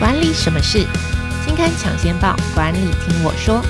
管理什么事？金刊抢先报，管理听我说。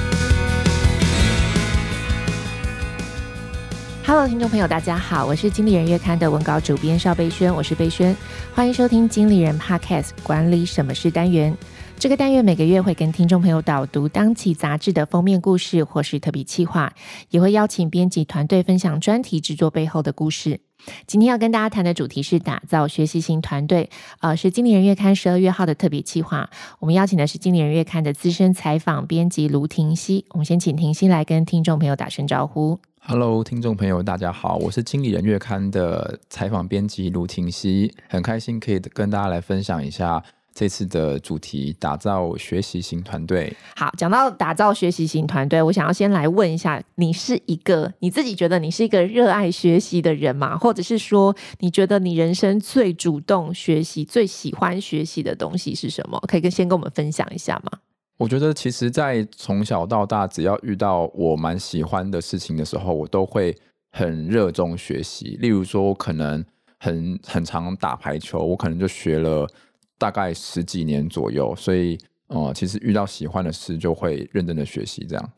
Hello，听众朋友，大家好，我是经理人月刊的文稿主编邵贝萱，我是贝萱，欢迎收听经理人 Podcast 管理什么事单元。这个单元每个月会跟听众朋友导读当期杂志的封面故事，或是特别企划，也会邀请编辑团队分享专题制作背后的故事。今天要跟大家谈的主题是打造学习型团队，呃，是经理人月刊十二月号的特别企划。我们邀请的是经理人月刊的资深采访编辑卢婷熙。我们先请婷熙来跟听众朋友打声招呼。Hello，听众朋友，大家好，我是经理人月刊的采访编辑卢婷熙，很开心可以跟大家来分享一下。这次的主题打造学习型团队。好，讲到打造学习型团队，我想要先来问一下，你是一个你自己觉得你是一个热爱学习的人吗？或者是说，你觉得你人生最主动学习、最喜欢学习的东西是什么？可以跟先跟我们分享一下吗？我觉得，其实，在从小到大，只要遇到我蛮喜欢的事情的时候，我都会很热衷学习。例如说，我可能很很常打排球，我可能就学了。大概十几年左右，所以哦、呃，其实遇到喜欢的事就会认真的学习，这样。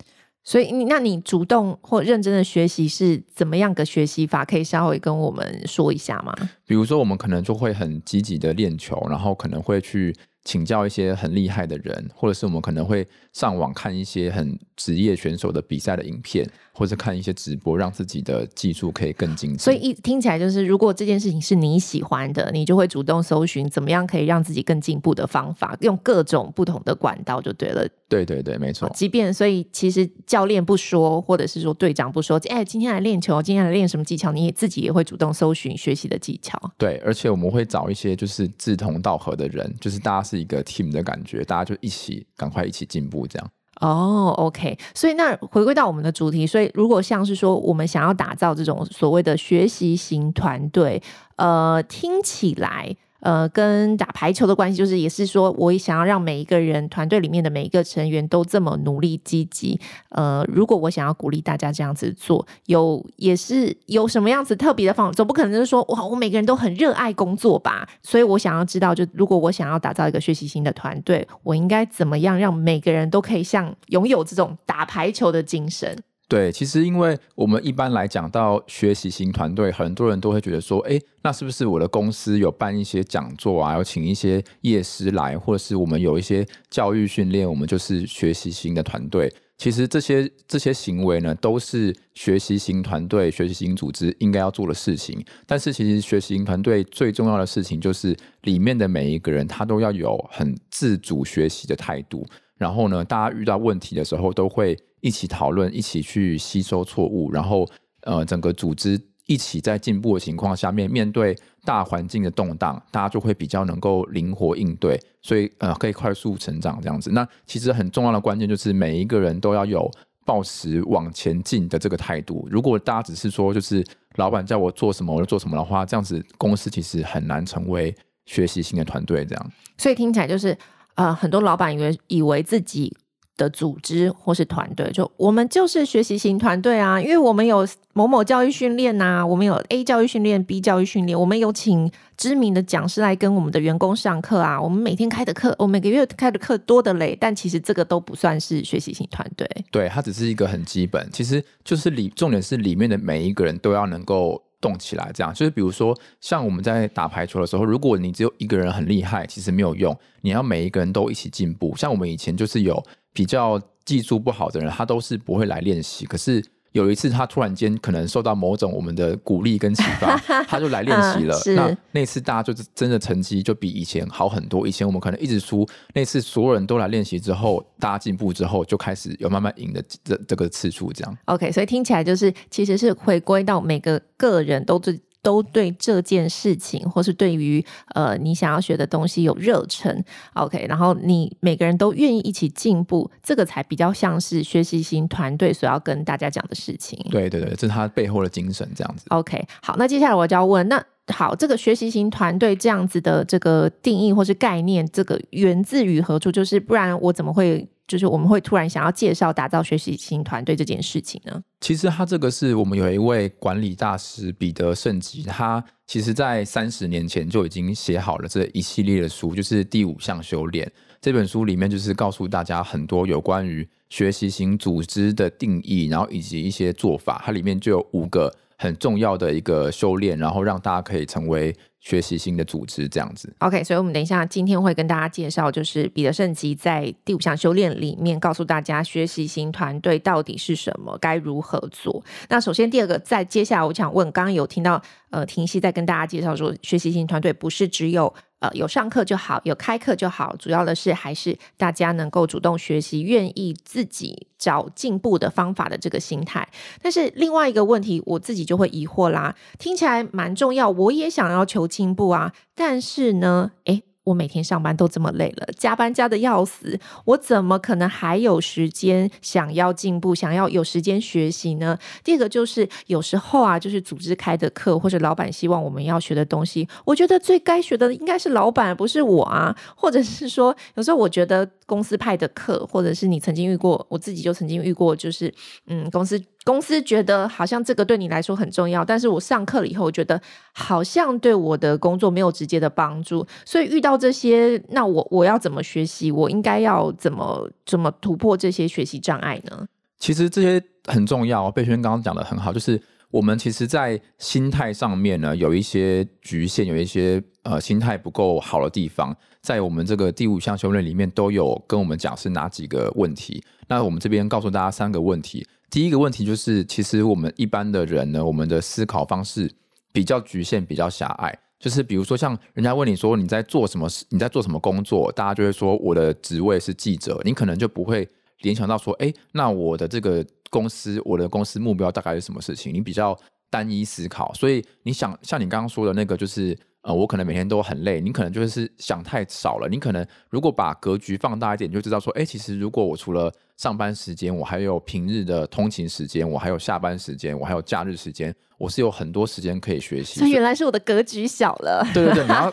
所以你，那你主动或认真的学习是怎么样个学习法？可以稍微跟我们说一下吗？比如说，我们可能就会很积极的练球，然后可能会去。请教一些很厉害的人，或者是我们可能会上网看一些很职业选手的比赛的影片，或者看一些直播，让自己的技术可以更精进。所以一听起来就是，如果这件事情是你喜欢的，你就会主动搜寻怎么样可以让自己更进步的方法，用各种不同的管道就对了。对对对，没错。即便所以其实教练不说，或者是说队长不说，哎，今天来练球，今天来练什么技巧，你也自己也会主动搜寻学习的技巧。对，而且我们会找一些就是志同道合的人，就是大家。是一个 team 的感觉，大家就一起赶快一起进步，这样。哦、，OK，。所以那回归到我们的主题，所以如果像是说我们想要打造这种所谓的学习型团队，呃，听起来。呃，跟打排球的关系，就是也是说，我也想要让每一个人团队里面的每一个成员都这么努力积极。呃，如果我想要鼓励大家这样子做，有也是有什么样子特别的方法，总不可能就是说，哇，我每个人都很热爱工作吧？所以我想要知道，就如果我想要打造一个学习型的团队，我应该怎么样让每个人都可以像拥有这种打排球的精神？对，其实因为我们一般来讲到学习型团队，很多人都会觉得说，哎，那是不是我的公司有办一些讲座啊，有请一些业师来，或者是我们有一些教育训练，我们就是学习型的团队。其实这些这些行为呢，都是学习型团队、学习型组织应该要做的事情。但是，其实学习型团队最重要的事情，就是里面的每一个人，他都要有很自主学习的态度。然后呢，大家遇到问题的时候，都会一起讨论，一起去吸收错误，然后呃，整个组织一起在进步的情况下面，面对大环境的动荡，大家就会比较能够灵活应对，所以呃，可以快速成长这样子。那其实很重要的关键就是每一个人都要有抱持往前进的这个态度。如果大家只是说就是老板叫我做什么我就做什么的话，这样子公司其实很难成为学习型的团队这样。所以听起来就是。呃，很多老板以为以为自己的组织或是团队，就我们就是学习型团队啊，因为我们有某某教育训练呐，我们有 A 教育训练、B 教育训练，我们有请知名的讲师来跟我们的员工上课啊，我们每天开的课，我每个月开的课多的嘞，但其实这个都不算是学习型团队，对，它只是一个很基本，其实就是里重点是里面的每一个人都要能够。动起来，这样就是比如说，像我们在打排球的时候，如果你只有一个人很厉害，其实没有用，你要每一个人都一起进步。像我们以前就是有比较技术不好的人，他都是不会来练习，可是。有一次，他突然间可能受到某种我们的鼓励跟启发，他就来练习了。嗯、那那次大家就是真的成绩就比以前好很多。以前我们可能一直输，那次所有人都来练习之后，大家进步之后，就开始有慢慢赢的这这个次数这样。OK，所以听起来就是其实是回归到每个个人都最。都对这件事情，或是对于呃你想要学的东西有热忱，OK，然后你每个人都愿意一起进步，这个才比较像是学习型团队所要跟大家讲的事情。对对对，这是他背后的精神，这样子。OK，好，那接下来我就要问，那好，这个学习型团队这样子的这个定义或是概念，这个源自于何处？就是不然我怎么会就是我们会突然想要介绍打造学习型团队这件事情呢？其实他这个是我们有一位管理大师彼得圣吉，他其实在三十年前就已经写好了这一系列的书，就是第五项修炼这本书里面就是告诉大家很多有关于学习型组织的定义，然后以及一些做法，它里面就有五个很重要的一个修炼，然后让大家可以成为。学习型的组织这样子，OK，所以我们等一下今天会跟大家介绍，就是彼得圣吉在第五项修炼里面告诉大家，学习型团队到底是什么，该如何做。那首先第二个，在接下来我想问，刚刚有听到呃婷熙在跟大家介绍说，学习型团队不是只有。呃，有上课就好，有开课就好，主要的是还是大家能够主动学习，愿意自己找进步的方法的这个心态。但是另外一个问题，我自己就会疑惑啦，听起来蛮重要，我也想要求进步啊，但是呢，诶。我每天上班都这么累了，加班加的要死，我怎么可能还有时间想要进步，想要有时间学习呢？第二个就是有时候啊，就是组织开的课或者老板希望我们要学的东西，我觉得最该学的应该是老板，不是我啊。或者是说，有时候我觉得公司派的课，或者是你曾经遇过，我自己就曾经遇过，就是嗯，公司。公司觉得好像这个对你来说很重要，但是我上课了以后，我觉得好像对我的工作没有直接的帮助，所以遇到这些，那我我要怎么学习？我应该要怎么怎么突破这些学习障碍呢？其实这些很重要，贝轩刚刚讲的很好，就是我们其实，在心态上面呢，有一些局限，有一些呃心态不够好的地方，在我们这个第五项修炼里面都有跟我们讲是哪几个问题。那我们这边告诉大家三个问题。第一个问题就是，其实我们一般的人呢，我们的思考方式比较局限，比较狭隘。就是比如说，像人家问你说你在做什么事，你在做什么工作，大家就会说我的职位是记者，你可能就不会联想到说，哎，那我的这个公司，我的公司目标大概是什么事情？你比较单一思考，所以你想像你刚刚说的那个，就是。呃，我可能每天都很累，你可能就是想太少了。你可能如果把格局放大一点，你就知道说，哎，其实如果我除了上班时间，我还有平日的通勤时间，我还有下班时间，我还有假日时间，我是有很多时间可以学习。所以原来是我的格局小了。对对对，你要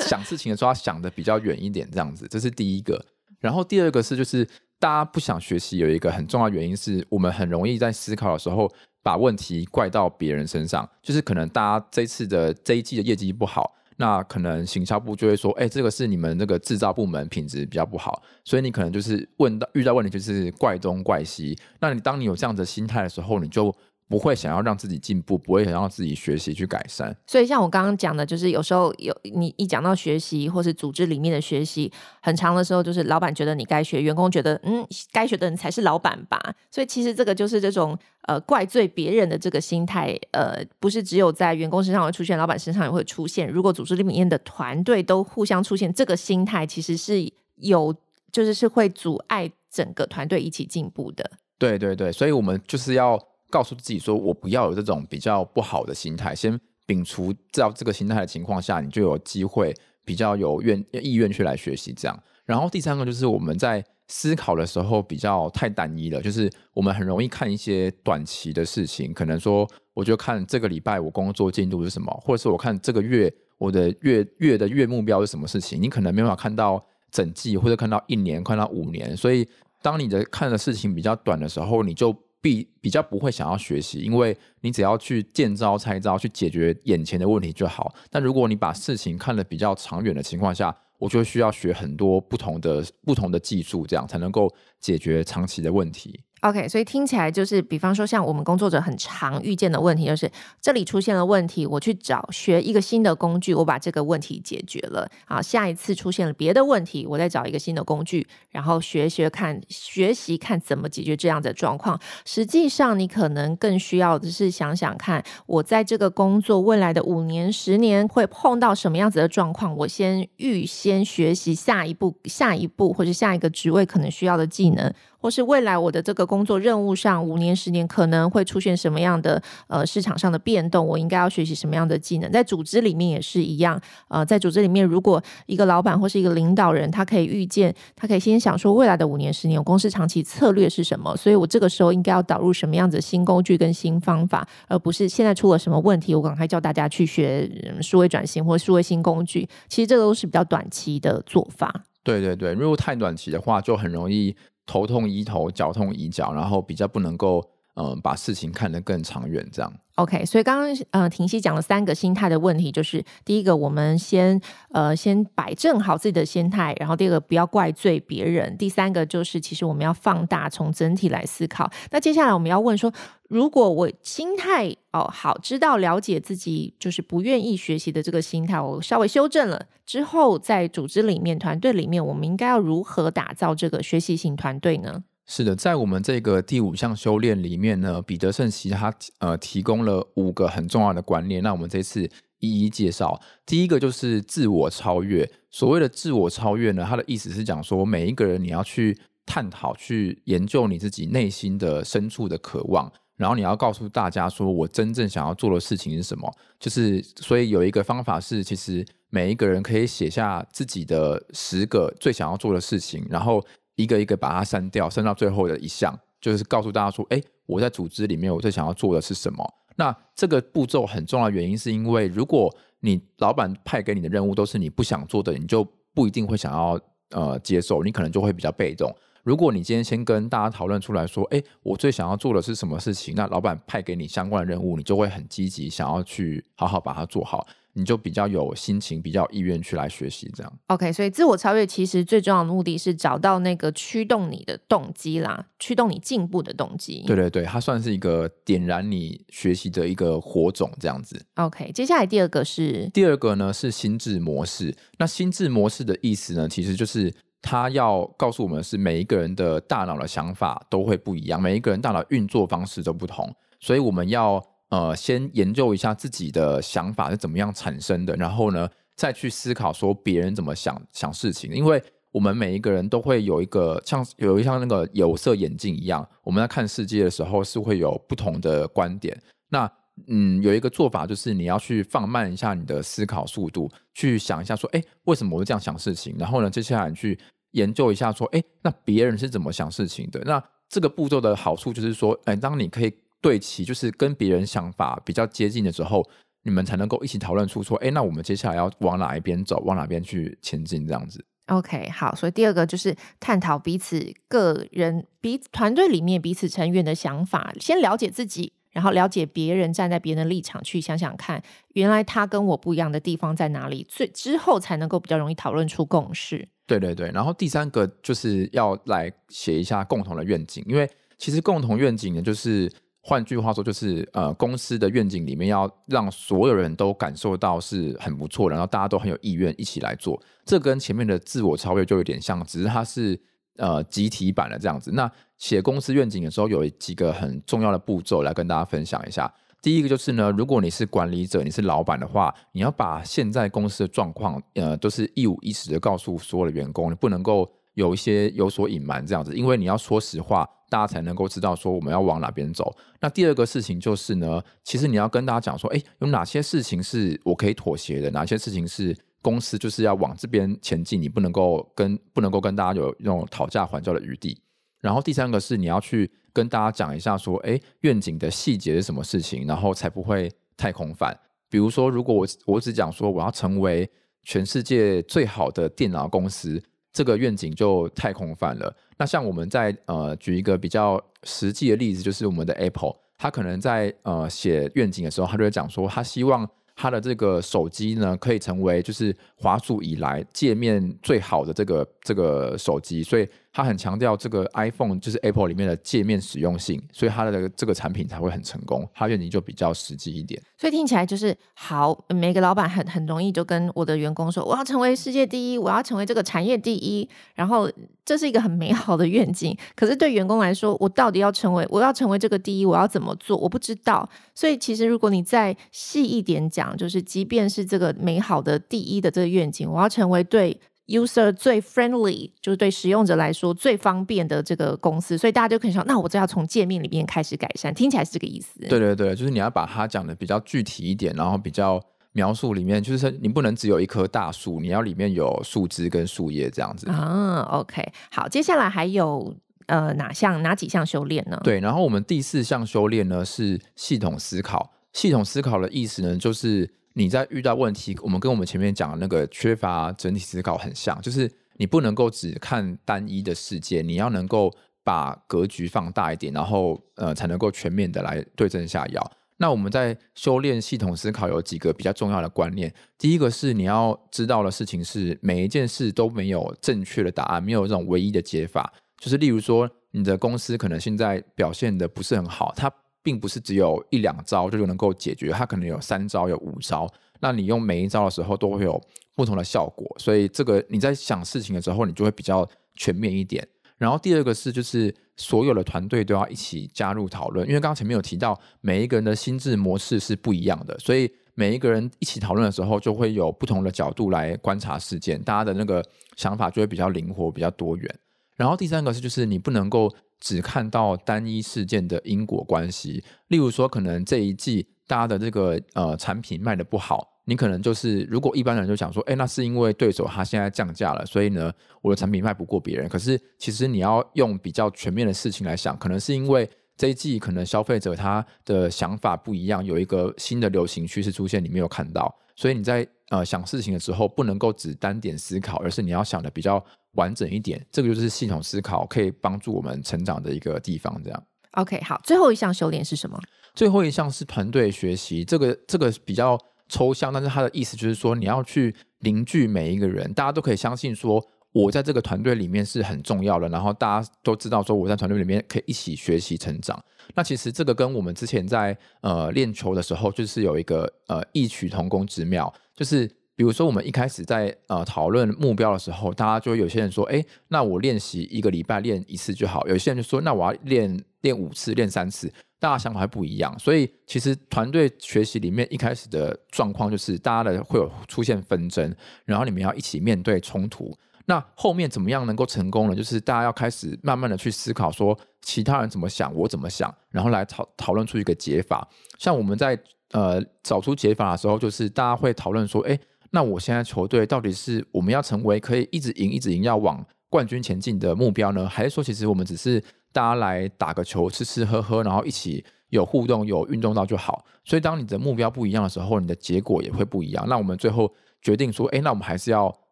想事情的时候要想的比较远一点，这样子，这是第一个。然后第二个是，就是大家不想学习，有一个很重要原因是我们很容易在思考的时候。把问题怪到别人身上，就是可能大家这次的这一季的业绩不好，那可能行销部就会说，哎、这个是你们那个制造部门品质比较不好，所以你可能就是问到遇到问题就是怪东怪西。那你当你有这样的心态的时候，你就。不会想要让自己进步，不会想要让自己学习去改善。所以像我刚刚讲的，就是有时候有你一讲到学习，或是组织里面的学习，很长的时候，就是老板觉得你该学，员工觉得嗯，该学的人才是老板吧。所以其实这个就是这种呃怪罪别人的这个心态，呃，不是只有在员工身上会出现，老板身上也会出现。如果组织里面的团队都互相出现这个心态，其实是有就是是会阻碍整个团队一起进步的。对对对，所以我们就是要。告诉自己说，我不要有这种比较不好的心态，先摒除掉这个心态的情况下，你就有机会比较有愿意愿去来学习这样。然后第三个就是我们在思考的时候比较太单一了，就是我们很容易看一些短期的事情，可能说我就看这个礼拜我工作进度是什么，或者是我看这个月我的月月的月目标是什么事情，你可能没办法看到整季或者看到一年，看到五年。所以当你的看的事情比较短的时候，你就比比较不会想要学习，因为你只要去见招拆招，去解决眼前的问题就好。但如果你把事情看得比较长远的情况下，我就需要学很多不同的不同的技术，这样才能够解决长期的问题。OK，所以听起来就是，比方说像我们工作者很常遇见的问题，就是这里出现了问题，我去找学一个新的工具，我把这个问题解决了。好，下一次出现了别的问题，我再找一个新的工具，然后学学看，学习看怎么解决这样的状况。实际上，你可能更需要的是想想看，我在这个工作未来的五年、十年会碰到什么样子的状况，我先预先学习下一步、下一步或者下一个职位可能需要的技能。或是未来我的这个工作任务上，五年、十年可能会出现什么样的呃市场上的变动，我应该要学习什么样的技能？在组织里面也是一样，呃，在组织里面，如果一个老板或是一个领导人，他可以预见，他可以先想说未来的五年、十年，我公司长期策略是什么？所以我这个时候应该要导入什么样子新工具跟新方法，而不是现在出了什么问题，我赶快叫大家去学数位转型或数位新工具。其实这都是比较短期的做法。对对对，如果太短期的话，就很容易。头痛医头，脚痛医脚，然后比较不能够嗯、把事情看得更长远这样。OK，所以刚刚呃婷熙讲了三个心态的问题，就是第一个，我们先呃先摆正好自己的心态，然后第二个不要怪罪别人，第三个就是其实我们要放大从整体来思考。那接下来我们要问说，如果我心态哦好，知道了解自己就是不愿意学习的这个心态，我稍微修正了之后，在组织里面、团队里面，我们应该要如何打造这个学习型团队呢？是的，在我们这个第五项修炼里面呢，彼得圣奇他呃提供了五个很重要的观念。那我们这次一一介绍。第一个就是自我超越。所谓的自我超越呢，它的意思是讲说，每一个人你要去探讨、去研究你自己内心的深处的渴望，然后你要告诉大家说，我真正想要做的事情是什么。就是所以有一个方法是，其实每一个人可以写下自己的十个最想要做的事情，然后。一个一个把它删掉，删到最后的一项，就是告诉大家说：“哎，我在组织里面，我最想要做的是什么？”那这个步骤很重要原因，是因为如果你老板派给你的任务都是你不想做的，你就不一定会想要呃接受，你可能就会比较被动。如果你今天先跟大家讨论出来说：“哎，我最想要做的是什么事情？”那老板派给你相关的任务，你就会很积极，想要去好好把它做好。你就比较有心情，比较有意愿去来学习，这样。OK，所以自我超越其实最重要的目的是找到那个驱动你的动机啦，驱动你进步的动机。对对对，它算是一个点燃你学习的一个火种，这样子。OK，接下来第二个是第二个呢是心智模式。那心智模式的意思呢，其实就是它要告诉我们是每一个人的大脑的想法都会不一样，每一个人大脑运作方式都不同，所以我们要。呃，先研究一下自己的想法是怎么样产生的，然后呢，再去思考说别人怎么想想事情。因为我们每一个人都会有一个像有一像那个有色眼镜一样，我们在看世界的时候是会有不同的观点。那嗯，有一个做法就是你要去放慢一下你的思考速度，去想一下说，哎，为什么我会这样想事情？然后呢，接下来你去研究一下说，哎，那别人是怎么想事情的？那这个步骤的好处就是说，哎，当你可以。对齐，就是跟别人想法比较接近的时候，你们才能够一起讨论出说，哎，那我们接下来要往哪一边走，往哪边去前进，这样子。OK，好，所以第二个就是探讨彼此个人、彼团队里面彼此成员的想法，先了解自己，然后了解别人，站在别人的立场去想想看，原来他跟我不一样的地方在哪里，所以之后才能够比较容易讨论出共识。对对对，然后第三个就是要来写一下共同的愿景，因为其实共同愿景呢，就是。换句话说，就是呃，公司的愿景里面要让所有人都感受到是很不错，然后大家都很有意愿一起来做。这跟前面的自我超越就有点像，只是它是呃集体版的这样子。那写公司愿景的时候，有几个很重要的步骤来跟大家分享一下。第一个就是呢，如果你是管理者，你是老板的话，你要把现在公司的状况呃都是一五一十的告诉所有的员工，你不能够有一些有所隐瞒这样子，因为你要说实话。大家才能够知道说我们要往哪边走。那第二个事情就是呢，其实你要跟大家讲说，哎，有哪些事情是我可以妥协的，哪些事情是公司就是要往这边前进，你不能够跟不能够跟大家有那种讨价还价的余地。然后第三个是你要去跟大家讲一下说，哎，愿景的细节是什么事情，然后才不会太空泛。比如说，如果我我只讲说我要成为全世界最好的电脑公司。这个愿景就太空泛了。那像我们在呃举一个比较实际的例子，就是我们的 Apple，它可能在呃写愿景的时候，他就会讲说，他希望他的这个手机呢，可以成为就是华数以来界面最好的这个这个手机，所以。他很强调这个 iPhone 就是 Apple 里面的界面实用性，所以他的这个产品才会很成功。他愿景就比较实际一点，所以听起来就是好。每个老板很很容易就跟我的员工说：“我要成为世界第一，我要成为这个产业第一。”然后这是一个很美好的愿景。可是对员工来说，我到底要成为我要成为这个第一，我要怎么做？我不知道。所以其实如果你再细一点讲，就是即便是这个美好的第一的这个愿景，我要成为对。User 最 friendly 就是对使用者来说最方便的这个公司，所以大家就可以想，那我就要从界面里面开始改善，听起来是这个意思。对对对，就是你要把它讲的比较具体一点，然后比较描述里面，就是你不能只有一棵大树，你要里面有树枝跟树叶这样子。啊，OK，好，接下来还有呃哪项哪几项修炼呢？对，然后我们第四项修炼呢是系统思考。系统思考的意思呢，就是。你在遇到问题，我们跟我们前面讲的那个缺乏整体思考很像，就是你不能够只看单一的世界，你要能够把格局放大一点，然后呃才能够全面的来对症下药。那我们在修炼系统思考有几个比较重要的观念。第一个是你要知道的事情是，每一件事都没有正确的答案，没有这种唯一的解法。就是例如说，你的公司可能现在表现的不是很好，它并不是只有一两招就能够解决，它可能有三招、有五招。那你用每一招的时候都会有不同的效果，所以这个你在想事情的时候，你就会比较全面一点。然后第二个是，就是所有的团队都要一起加入讨论，因为刚刚前面有提到，每一个人的心智模式是不一样的，所以每一个人一起讨论的时候，就会有不同的角度来观察事件，大家的那个想法就会比较灵活、比较多元。然后第三个是，就是你不能够只看到单一事件的因果关系，例如说，可能这一季大家的这个呃产品卖得不好。你可能就是，如果一般人就想说，哎，那是因为对手他现在降价了，所以呢，我的产品卖不过别人。可是其实你要用比较全面的事情来想，可能是因为这一季可能消费者他的想法不一样，有一个新的流行趋势出现，你没有看到，所以你在呃想事情的时候，不能够只单点思考，而是你要想的比较完整一点。这个就是系统思考可以帮助我们成长的一个地方。这样。OK，好，最后一项修炼是什么？最后一项是团队学习，这个这个比较。抽象，但是它的意思就是说，你要去凝聚每一个人，大家都可以相信说，我在这个团队里面是很重要的，然后大家都知道说，我在团队里面可以一起学习成长。那其实这个跟我们之前在呃练球的时候，就是有一个呃异曲同工之妙，就是比如说我们一开始在呃讨论目标的时候，大家就有些人说，哎，那我练习一个礼拜练一次就好，有些人就说，那我要练练五次，练三次。大家想法还不一样，所以其实团队学习里面一开始的状况就是大家的会有出现纷争，然后你们要一起面对冲突。那后面怎么样能够成功呢？就是大家要开始慢慢的去思考，说其他人怎么想，我怎么想，然后来讨讨论出一个解法。像我们在呃找出解法的时候，就是大家会讨论说，诶，那我现在球队到底是我们要成为可以一直赢一直赢要往冠军前进的目标呢，还是说其实我们只是大家来打个球，吃吃喝喝，然后一起有互动、有运动到就好。所以，当你的目标不一样的时候，你的结果也会不一样。那我们最后决定说，哎，那我们还是要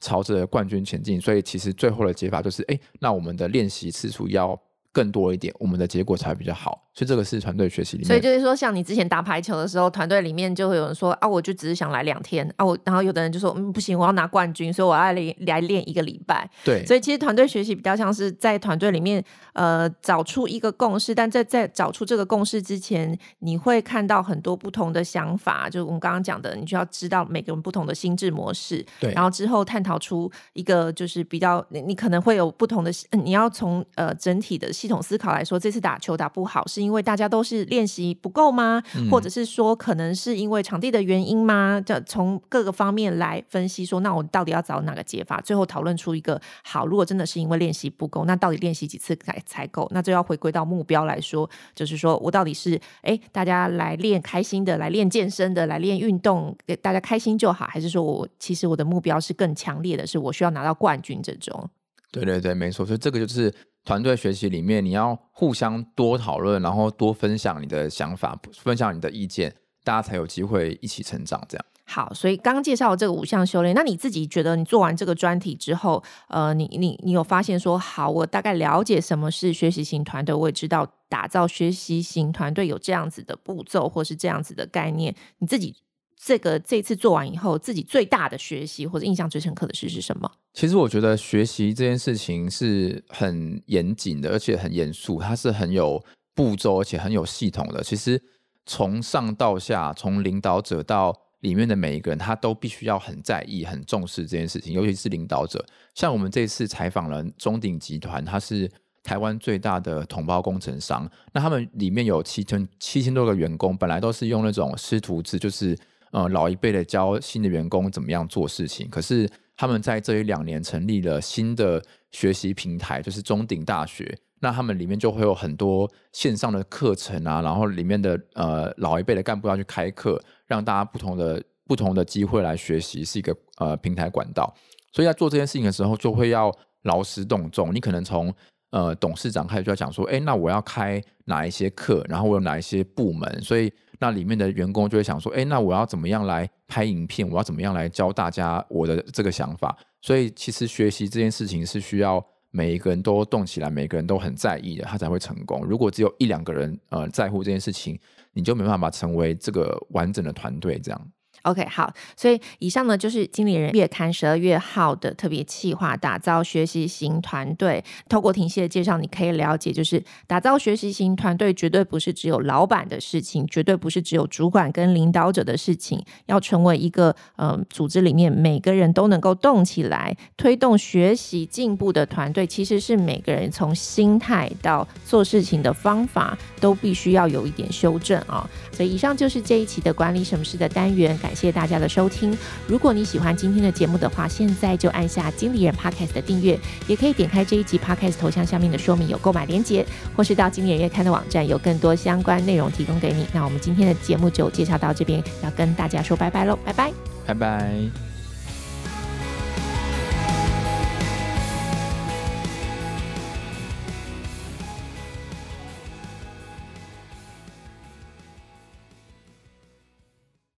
朝着冠军前进。所以，其实最后的解法就是，哎，那我们的练习次数要更多一点，我们的结果才会比较好。所以这个是团队学习里面。所以就是说，像你之前打排球的时候，团队里面就会有人说啊，我就只是想来两天啊，我然后有的人就说，嗯，不行，我要拿冠军，所以我要来来练一个礼拜。对。所以其实团队学习比较像是在团队里面呃找出一个共识，但在在找出这个共识之前，你会看到很多不同的想法，就是我们刚刚讲的，你就要知道每个人不同的心智模式。对。然后之后探讨出一个就是比较，你你可能会有不同的，你要从呃整体的系统思考来说，这次打球打不好是因为大家都是。练习不够吗？或者是说，可能是因为场地的原因吗？这从各个方面来分析，说那我到底要找哪个解法？最后讨论出一个好。如果真的是因为练习不够，那到底练习几次才才够？那就要回归到目标来说，就是说我到底是哎，大家来练开心的，来练健身的，来练运动，给大家开心就好，还是说我其实我的目标是更强烈的，是我需要拿到冠军这种？对对对，没错。所以这个就是。团队学习里面，你要互相多讨论，然后多分享你的想法，分享你的意见，大家才有机会一起成长。这样。好，所以刚介绍这个五项修炼，那你自己觉得你做完这个专题之后，呃，你你你有发现说，好，我大概了解什么是学习型团队，我也知道打造学习型团队有这样子的步骤或是这样子的概念，你自己。这个这次做完以后，自己最大的学习或者印象最深刻的事是什么？其实我觉得学习这件事情是很严谨的，而且很严肃，它是很有步骤，而且很有系统的。其实从上到下，从领导者到里面的每一个人，他都必须要很在意、很重视这件事情。尤其是领导者，像我们这次采访了中鼎集团，它是台湾最大的统包工程商。那他们里面有七千七千多个员工，本来都是用那种师徒制，就是。呃，老一辈的教新的员工怎么样做事情，可是他们在这一两年成立了新的学习平台，就是中鼎大学。那他们里面就会有很多线上的课程啊，然后里面的呃老一辈的干部要去开课，让大家不同的不同的机会来学习，是一个呃平台管道。所以在做这件事情的时候，就会要劳师动众。你可能从呃董事长开始就要讲说，哎，那我要开哪一些课，然后我有哪一些部门，所以。那里面的员工就会想说，哎，那我要怎么样来拍影片？我要怎么样来教大家我的这个想法？所以其实学习这件事情是需要每一个人都动起来，每个人都很在意的，他才会成功。如果只有一两个人呃在乎这件事情，你就没办法成为这个完整的团队这样。OK，好，所以以上呢就是经理人月刊十二月号的特别企划，打造学习型团队。透过庭熙的介绍，你可以了解，就是打造学习型团队绝对不是只有老板的事情，绝对不是只有主管跟领导者的事情。要成为一个呃组织里面每个人都能够动起来，推动学习进步的团队，其实是每个人从心态到做事情的方法都必须要有一点修正啊、所以以上就是这一期的管理什么事的单元，感。谢谢大家的收听。如果你喜欢今天的节目的话，现在就按下经理人 Podcast 的订阅，也可以点开这一集 Podcast 头像下面的说明有购买链接，或是到经理人月刊的网站有更多相关内容提供给你。那我们今天的节目就介绍到这边，要跟大家说拜拜喽，拜拜，拜拜。